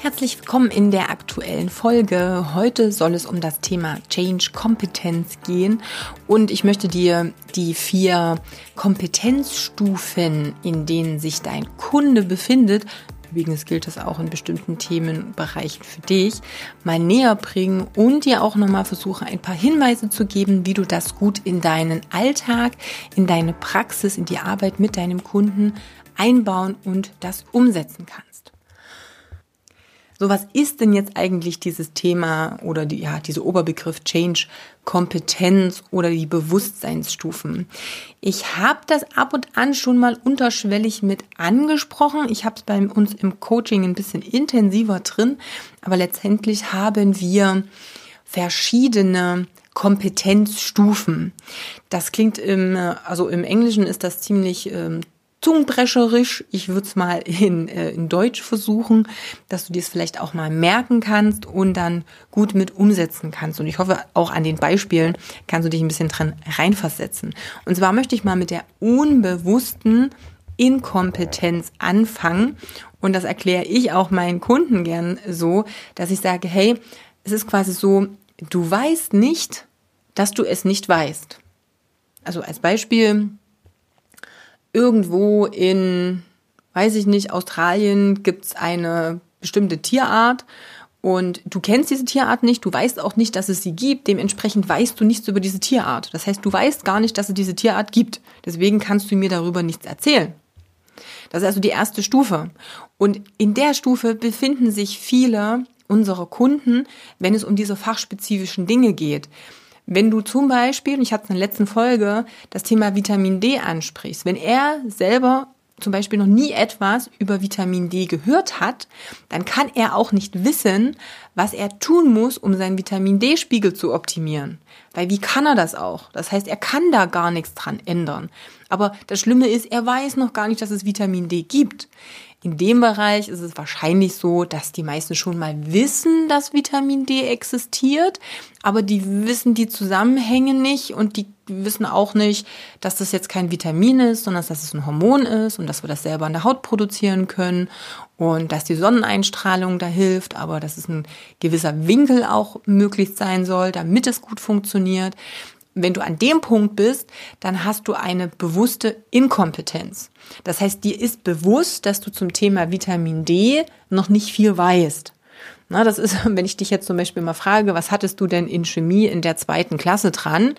Herzlich willkommen in der aktuellen Folge. Heute soll es um das Thema Change Kompetenz gehen und ich möchte dir die vier Kompetenzstufen, in denen sich dein Kunde befindet, übrigens gilt das auch in bestimmten Themenbereichen für dich, mal näher bringen und dir auch nochmal versuchen, ein paar Hinweise zu geben, wie du das gut in deinen Alltag, in deine Praxis, in die Arbeit mit deinem Kunden einbauen und das umsetzen kannst. So, was ist denn jetzt eigentlich dieses Thema oder die, ja, diese Oberbegriff Change Kompetenz oder die Bewusstseinsstufen? Ich habe das ab und an schon mal unterschwellig mit angesprochen. Ich habe es bei uns im Coaching ein bisschen intensiver drin, aber letztendlich haben wir verschiedene Kompetenzstufen. Das klingt im, also im Englischen ist das ziemlich ähm, zungenbrescherisch. Ich würde es mal in, äh, in Deutsch versuchen, dass du dir es vielleicht auch mal merken kannst und dann gut mit umsetzen kannst. Und ich hoffe, auch an den Beispielen kannst du dich ein bisschen dran reinversetzen. Und zwar möchte ich mal mit der unbewussten Inkompetenz anfangen. Und das erkläre ich auch meinen Kunden gern so, dass ich sage, hey, es ist quasi so, du weißt nicht, dass du es nicht weißt. Also als Beispiel, irgendwo in, weiß ich nicht, Australien gibt's eine bestimmte Tierart und du kennst diese Tierart nicht, du weißt auch nicht, dass es sie gibt, dementsprechend weißt du nichts über diese Tierart. Das heißt, du weißt gar nicht, dass es diese Tierart gibt. Deswegen kannst du mir darüber nichts erzählen. Das ist also die erste Stufe. Und in der Stufe befinden sich viele unserer Kunden, wenn es um diese fachspezifischen Dinge geht. Wenn du zum Beispiel, ich hatte es in der letzten Folge, das Thema Vitamin D ansprichst, wenn er selber zum Beispiel noch nie etwas über Vitamin D gehört hat, dann kann er auch nicht wissen, was er tun muss, um seinen Vitamin D-Spiegel zu optimieren. Weil wie kann er das auch? Das heißt, er kann da gar nichts dran ändern. Aber das Schlimme ist, er weiß noch gar nicht, dass es Vitamin D gibt. In dem Bereich ist es wahrscheinlich so, dass die meisten schon mal wissen, dass Vitamin D existiert, aber die wissen die Zusammenhänge nicht und die wissen auch nicht, dass das jetzt kein Vitamin ist, sondern dass es ein Hormon ist und dass wir das selber in der Haut produzieren können und dass die Sonneneinstrahlung da hilft, aber dass es ein gewisser Winkel auch möglich sein soll, damit es gut funktioniert wenn du an dem Punkt bist, dann hast du eine bewusste Inkompetenz. Das heißt, dir ist bewusst, dass du zum Thema Vitamin D noch nicht viel weißt. Na, das ist, wenn ich dich jetzt zum Beispiel mal frage, was hattest du denn in Chemie in der zweiten Klasse dran?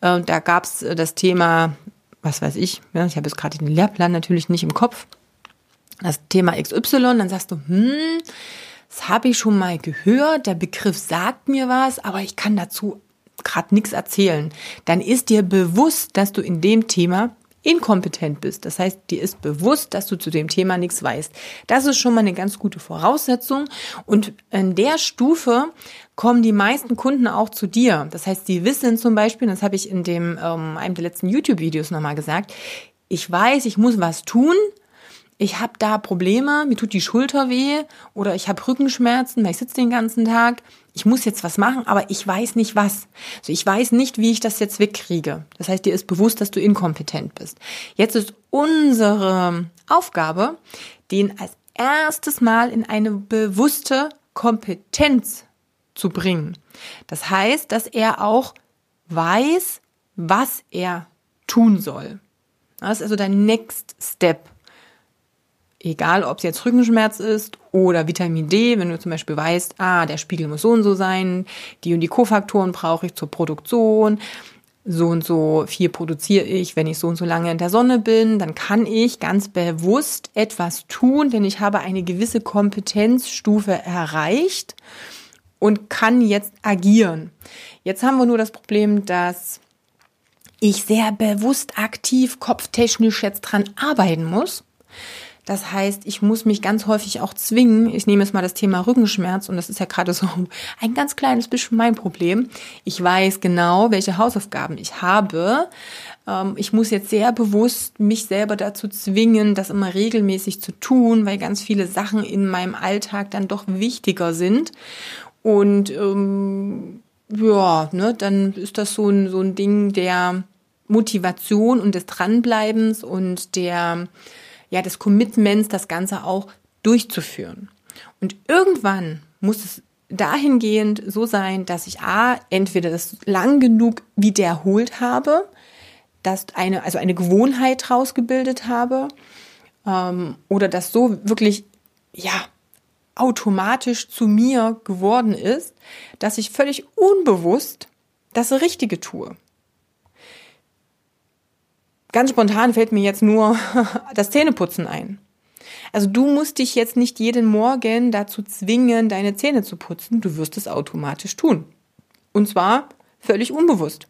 Äh, da gab's äh, das Thema, was weiß ich, ja, ich habe jetzt gerade den Lehrplan natürlich nicht im Kopf, das Thema XY, dann sagst du, hm, das habe ich schon mal gehört, der Begriff sagt mir was, aber ich kann dazu gerade nichts erzählen, dann ist dir bewusst, dass du in dem Thema inkompetent bist. Das heißt, dir ist bewusst, dass du zu dem Thema nichts weißt. Das ist schon mal eine ganz gute Voraussetzung. Und in der Stufe kommen die meisten Kunden auch zu dir. Das heißt, die wissen zum Beispiel, das habe ich in dem ähm, einem der letzten YouTube-Videos nochmal gesagt, ich weiß, ich muss was tun, ich habe da Probleme, mir tut die Schulter weh oder ich habe Rückenschmerzen, weil ich sitze den ganzen Tag. Ich muss jetzt was machen, aber ich weiß nicht was. Also ich weiß nicht, wie ich das jetzt wegkriege. Das heißt, dir ist bewusst, dass du inkompetent bist. Jetzt ist unsere Aufgabe, den als erstes Mal in eine bewusste Kompetenz zu bringen. Das heißt, dass er auch weiß, was er tun soll. Das ist also dein Next Step egal ob es jetzt Rückenschmerz ist oder Vitamin D, wenn du zum Beispiel weißt, ah, der Spiegel muss so und so sein, die und die Kofaktoren brauche ich zur Produktion, so und so viel produziere ich, wenn ich so und so lange in der Sonne bin, dann kann ich ganz bewusst etwas tun, denn ich habe eine gewisse Kompetenzstufe erreicht und kann jetzt agieren. Jetzt haben wir nur das Problem, dass ich sehr bewusst aktiv kopftechnisch jetzt dran arbeiten muss. Das heißt, ich muss mich ganz häufig auch zwingen. Ich nehme jetzt mal das Thema Rückenschmerz und das ist ja gerade so ein ganz kleines bisschen mein Problem. Ich weiß genau, welche Hausaufgaben ich habe. ähm, ich muss jetzt sehr bewusst mich selber dazu zwingen, das immer regelmäßig zu tun, weil ganz viele Sachen in meinem Alltag dann doch wichtiger sind. Und ähm, ja, ne, dann ist das so ein, so ein Ding der Motivation und des Dranbleibens und der, ja, des Commitments, das Ganze auch durchzuführen. Und irgendwann muss es dahingehend so sein, dass ich A, entweder das lang genug wiederholt habe, dass eine, also eine Gewohnheit rausgebildet habe, ähm, oder das so wirklich, ja, automatisch zu mir geworden ist, dass ich völlig unbewusst das Richtige tue. Ganz spontan fällt mir jetzt nur das Zähneputzen ein. Also du musst dich jetzt nicht jeden Morgen dazu zwingen, deine Zähne zu putzen. Du wirst es automatisch tun. Und zwar völlig unbewusst.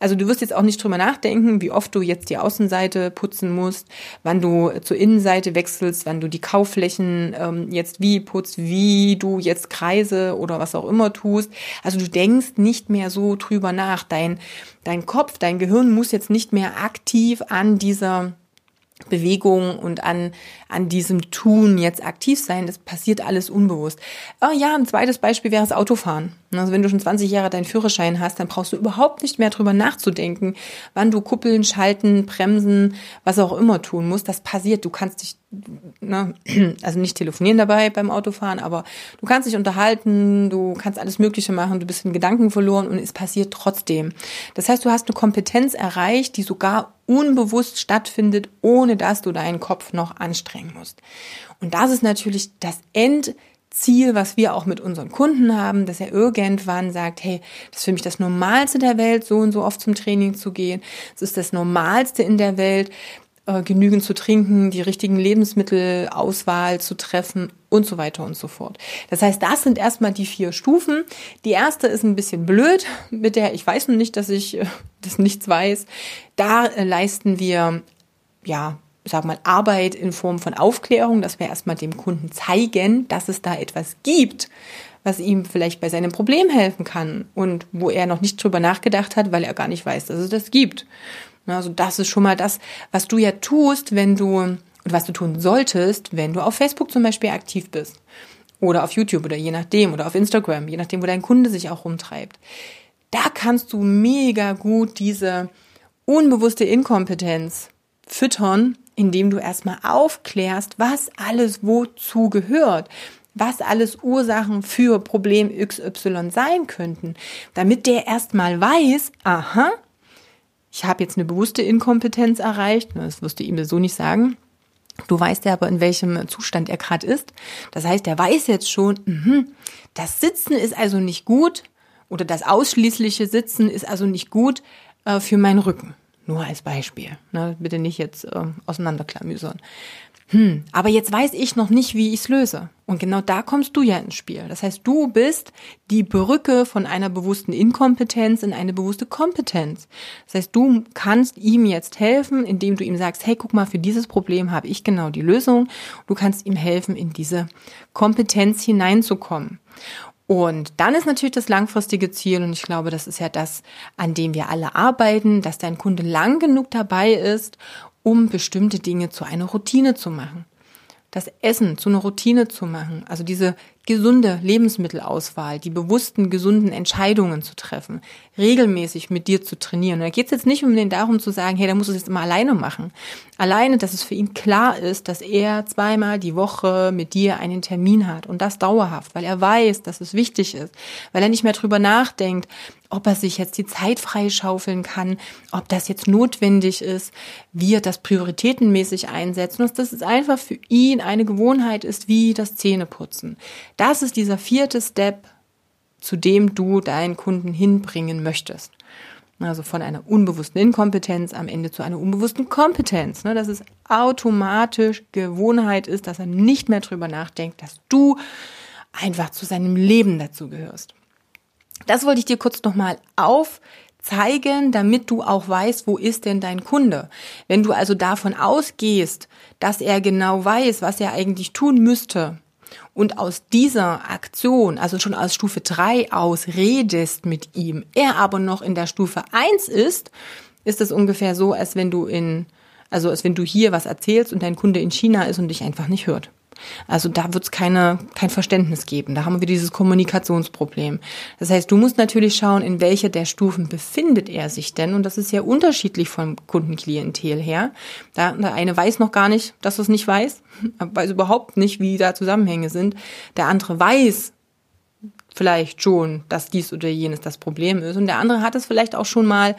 Also du wirst jetzt auch nicht drüber nachdenken, wie oft du jetzt die Außenseite putzen musst, wann du zur Innenseite wechselst, wann du die Kaufflächen ähm, jetzt wie putzt, wie du jetzt Kreise oder was auch immer tust. Also du denkst nicht mehr so drüber nach. Dein, dein Kopf, dein Gehirn muss jetzt nicht mehr aktiv an dieser Bewegung und an, an diesem Tun jetzt aktiv sein, das passiert alles unbewusst. Oh ja, ein zweites Beispiel wäre das Autofahren. Also wenn du schon 20 Jahre deinen Führerschein hast, dann brauchst du überhaupt nicht mehr drüber nachzudenken, wann du kuppeln, schalten, bremsen, was auch immer tun musst. Das passiert. Du kannst dich, ne, also nicht telefonieren dabei beim Autofahren, aber du kannst dich unterhalten, du kannst alles Mögliche machen, du bist in Gedanken verloren und es passiert trotzdem. Das heißt, du hast eine Kompetenz erreicht, die sogar unbewusst stattfindet, ohne dass du deinen Kopf noch anstrengen musst. Und das ist natürlich das End Ziel, was wir auch mit unseren Kunden haben, dass er irgendwann sagt, hey, das ist für mich das Normalste der Welt, so und so oft zum Training zu gehen. Es ist das Normalste in der Welt, äh, genügend zu trinken, die richtigen Lebensmittelauswahl zu treffen und so weiter und so fort. Das heißt, das sind erstmal die vier Stufen. Die erste ist ein bisschen blöd, mit der ich weiß noch nicht, dass ich äh, das nichts weiß. Da äh, leisten wir ja sag mal, Arbeit in Form von Aufklärung, dass wir erstmal dem Kunden zeigen, dass es da etwas gibt, was ihm vielleicht bei seinem Problem helfen kann und wo er noch nicht drüber nachgedacht hat, weil er gar nicht weiß, dass es das gibt. Also das ist schon mal das, was du ja tust, wenn du und was du tun solltest, wenn du auf Facebook zum Beispiel aktiv bist oder auf YouTube oder je nachdem oder auf Instagram, je nachdem, wo dein Kunde sich auch rumtreibt. Da kannst du mega gut diese unbewusste Inkompetenz füttern, indem du erstmal aufklärst, was alles wozu gehört, was alles Ursachen für Problem XY sein könnten, damit der erstmal weiß, aha, ich habe jetzt eine bewusste Inkompetenz erreicht, das wirst du ihm so nicht sagen. Du weißt ja aber, in welchem Zustand er gerade ist. Das heißt, er weiß jetzt schon, mh, das Sitzen ist also nicht gut oder das ausschließliche Sitzen ist also nicht gut äh, für meinen Rücken. Nur als Beispiel. Ne? Bitte nicht jetzt äh, auseinanderklamüsern. Hm, aber jetzt weiß ich noch nicht, wie ich es löse. Und genau da kommst du ja ins Spiel. Das heißt, du bist die Brücke von einer bewussten Inkompetenz in eine bewusste Kompetenz. Das heißt, du kannst ihm jetzt helfen, indem du ihm sagst, hey, guck mal, für dieses Problem habe ich genau die Lösung. Du kannst ihm helfen, in diese Kompetenz hineinzukommen. Und dann ist natürlich das langfristige Ziel, und ich glaube, das ist ja das, an dem wir alle arbeiten, dass dein Kunde lang genug dabei ist, um bestimmte Dinge zu einer Routine zu machen. Das Essen zu einer Routine zu machen, also diese gesunde Lebensmittelauswahl, die bewussten, gesunden Entscheidungen zu treffen, regelmäßig mit dir zu trainieren. Und da geht es jetzt nicht um den darum zu sagen, hey, da musst du es jetzt immer alleine machen. Alleine, dass es für ihn klar ist, dass er zweimal die Woche mit dir einen Termin hat und das dauerhaft, weil er weiß, dass es wichtig ist, weil er nicht mehr drüber nachdenkt, ob er sich jetzt die Zeit freischaufeln kann, ob das jetzt notwendig ist, wie er das prioritätenmäßig einsetzt und dass es einfach für ihn eine Gewohnheit ist, wie das Zähneputzen. Das ist dieser vierte Step, zu dem du deinen Kunden hinbringen möchtest. Also von einer unbewussten Inkompetenz am Ende zu einer unbewussten Kompetenz. Ne? Dass es automatisch Gewohnheit ist, dass er nicht mehr drüber nachdenkt, dass du einfach zu seinem Leben dazu gehörst. Das wollte ich dir kurz nochmal aufzeigen, damit du auch weißt, wo ist denn dein Kunde. Wenn du also davon ausgehst, dass er genau weiß, was er eigentlich tun müsste, und aus dieser Aktion, also schon aus Stufe 3 aus, redest mit ihm, er aber noch in der Stufe 1 ist, ist es ungefähr so, als wenn du in, also als wenn du hier was erzählst und dein Kunde in China ist und dich einfach nicht hört. Also da wird es keine, kein Verständnis geben. Da haben wir dieses Kommunikationsproblem. Das heißt, du musst natürlich schauen, in welcher der Stufen befindet er sich denn. Und das ist ja unterschiedlich vom Kundenklientel her. Da, der eine weiß noch gar nicht, dass es nicht weiß, weiß überhaupt nicht, wie da Zusammenhänge sind. Der andere weiß, vielleicht schon, dass dies oder jenes das Problem ist. Und der andere hat es vielleicht auch schon mal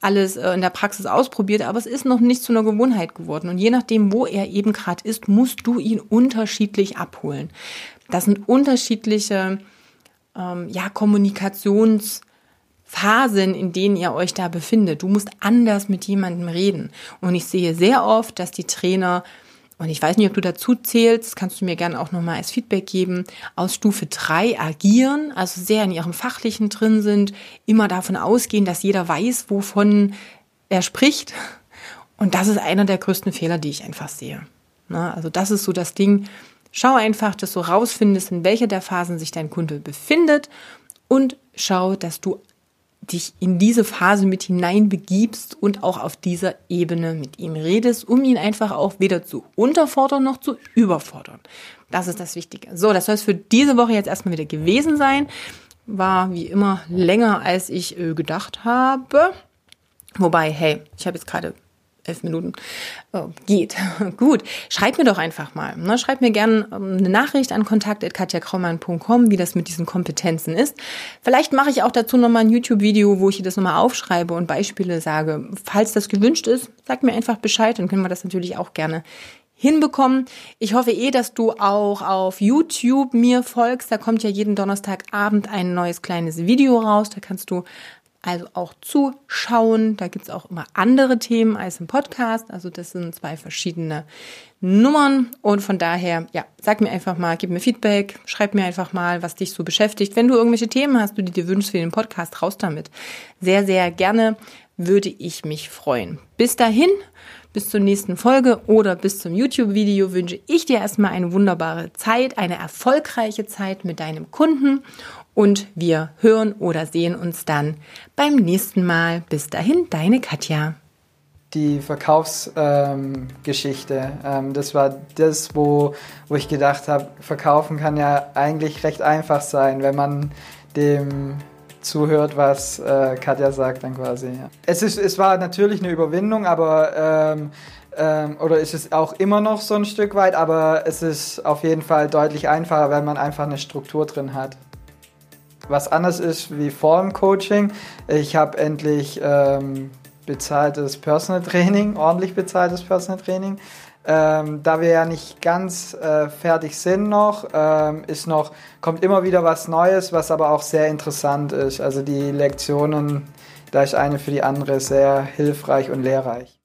alles äh, in der Praxis ausprobiert, aber es ist noch nicht zu einer Gewohnheit geworden. Und je nachdem, wo er eben gerade ist, musst du ihn unterschiedlich abholen. Das sind unterschiedliche ähm, ja, Kommunikationsphasen, in denen ihr euch da befindet. Du musst anders mit jemandem reden. Und ich sehe sehr oft, dass die Trainer und ich weiß nicht, ob du dazu zählst, kannst du mir gerne auch nochmal als Feedback geben, aus Stufe 3 agieren, also sehr in ihrem Fachlichen drin sind, immer davon ausgehen, dass jeder weiß, wovon er spricht. Und das ist einer der größten Fehler, die ich einfach sehe. Na, also das ist so das Ding. Schau einfach, dass du rausfindest, in welcher der Phasen sich dein Kunde befindet und schau, dass du dich in diese Phase mit hineinbegibst und auch auf dieser Ebene mit ihm redest, um ihn einfach auch weder zu unterfordern noch zu überfordern. Das ist das Wichtige. So, das soll es für diese Woche jetzt erstmal wieder gewesen sein. War wie immer länger, als ich äh, gedacht habe. Wobei, hey, ich habe jetzt gerade elf Minuten. Oh, geht. Gut. Schreib mir doch einfach mal. Ne? Schreib mir gerne ähm, eine Nachricht an kontakt.katjakraumann.com, wie das mit diesen Kompetenzen ist. Vielleicht mache ich auch dazu nochmal ein YouTube-Video, wo ich das nochmal aufschreibe und Beispiele sage. Falls das gewünscht ist, sag mir einfach Bescheid, dann können wir das natürlich auch gerne hinbekommen. Ich hoffe eh, dass du auch auf YouTube mir folgst. Da kommt ja jeden Donnerstagabend ein neues kleines Video raus. Da kannst du also auch zuschauen. Da gibt's auch immer andere Themen als im Podcast. Also das sind zwei verschiedene Nummern. Und von daher, ja, sag mir einfach mal, gib mir Feedback, schreib mir einfach mal, was dich so beschäftigt. Wenn du irgendwelche Themen hast, du die dir wünschst für den Podcast, raus damit. Sehr, sehr gerne würde ich mich freuen. Bis dahin, bis zur nächsten Folge oder bis zum YouTube-Video wünsche ich dir erstmal eine wunderbare Zeit, eine erfolgreiche Zeit mit deinem Kunden und wir hören oder sehen uns dann beim nächsten Mal. Bis dahin, deine Katja. Die Verkaufsgeschichte, ähm, ähm, das war das, wo, wo ich gedacht habe, verkaufen kann ja eigentlich recht einfach sein, wenn man dem zuhört, was äh, Katja sagt dann quasi. Ja. Es, ist, es war natürlich eine Überwindung, aber ähm, ähm, oder ist es auch immer noch so ein Stück weit, aber es ist auf jeden Fall deutlich einfacher, wenn man einfach eine Struktur drin hat was anders ist wie vor dem Coaching. Ich habe endlich ähm, bezahltes Personal Training, ordentlich bezahltes Personal Training. Ähm, da wir ja nicht ganz äh, fertig sind noch, ähm, ist noch, kommt immer wieder was Neues, was aber auch sehr interessant ist. Also die Lektionen, da ist eine für die andere sehr hilfreich und lehrreich.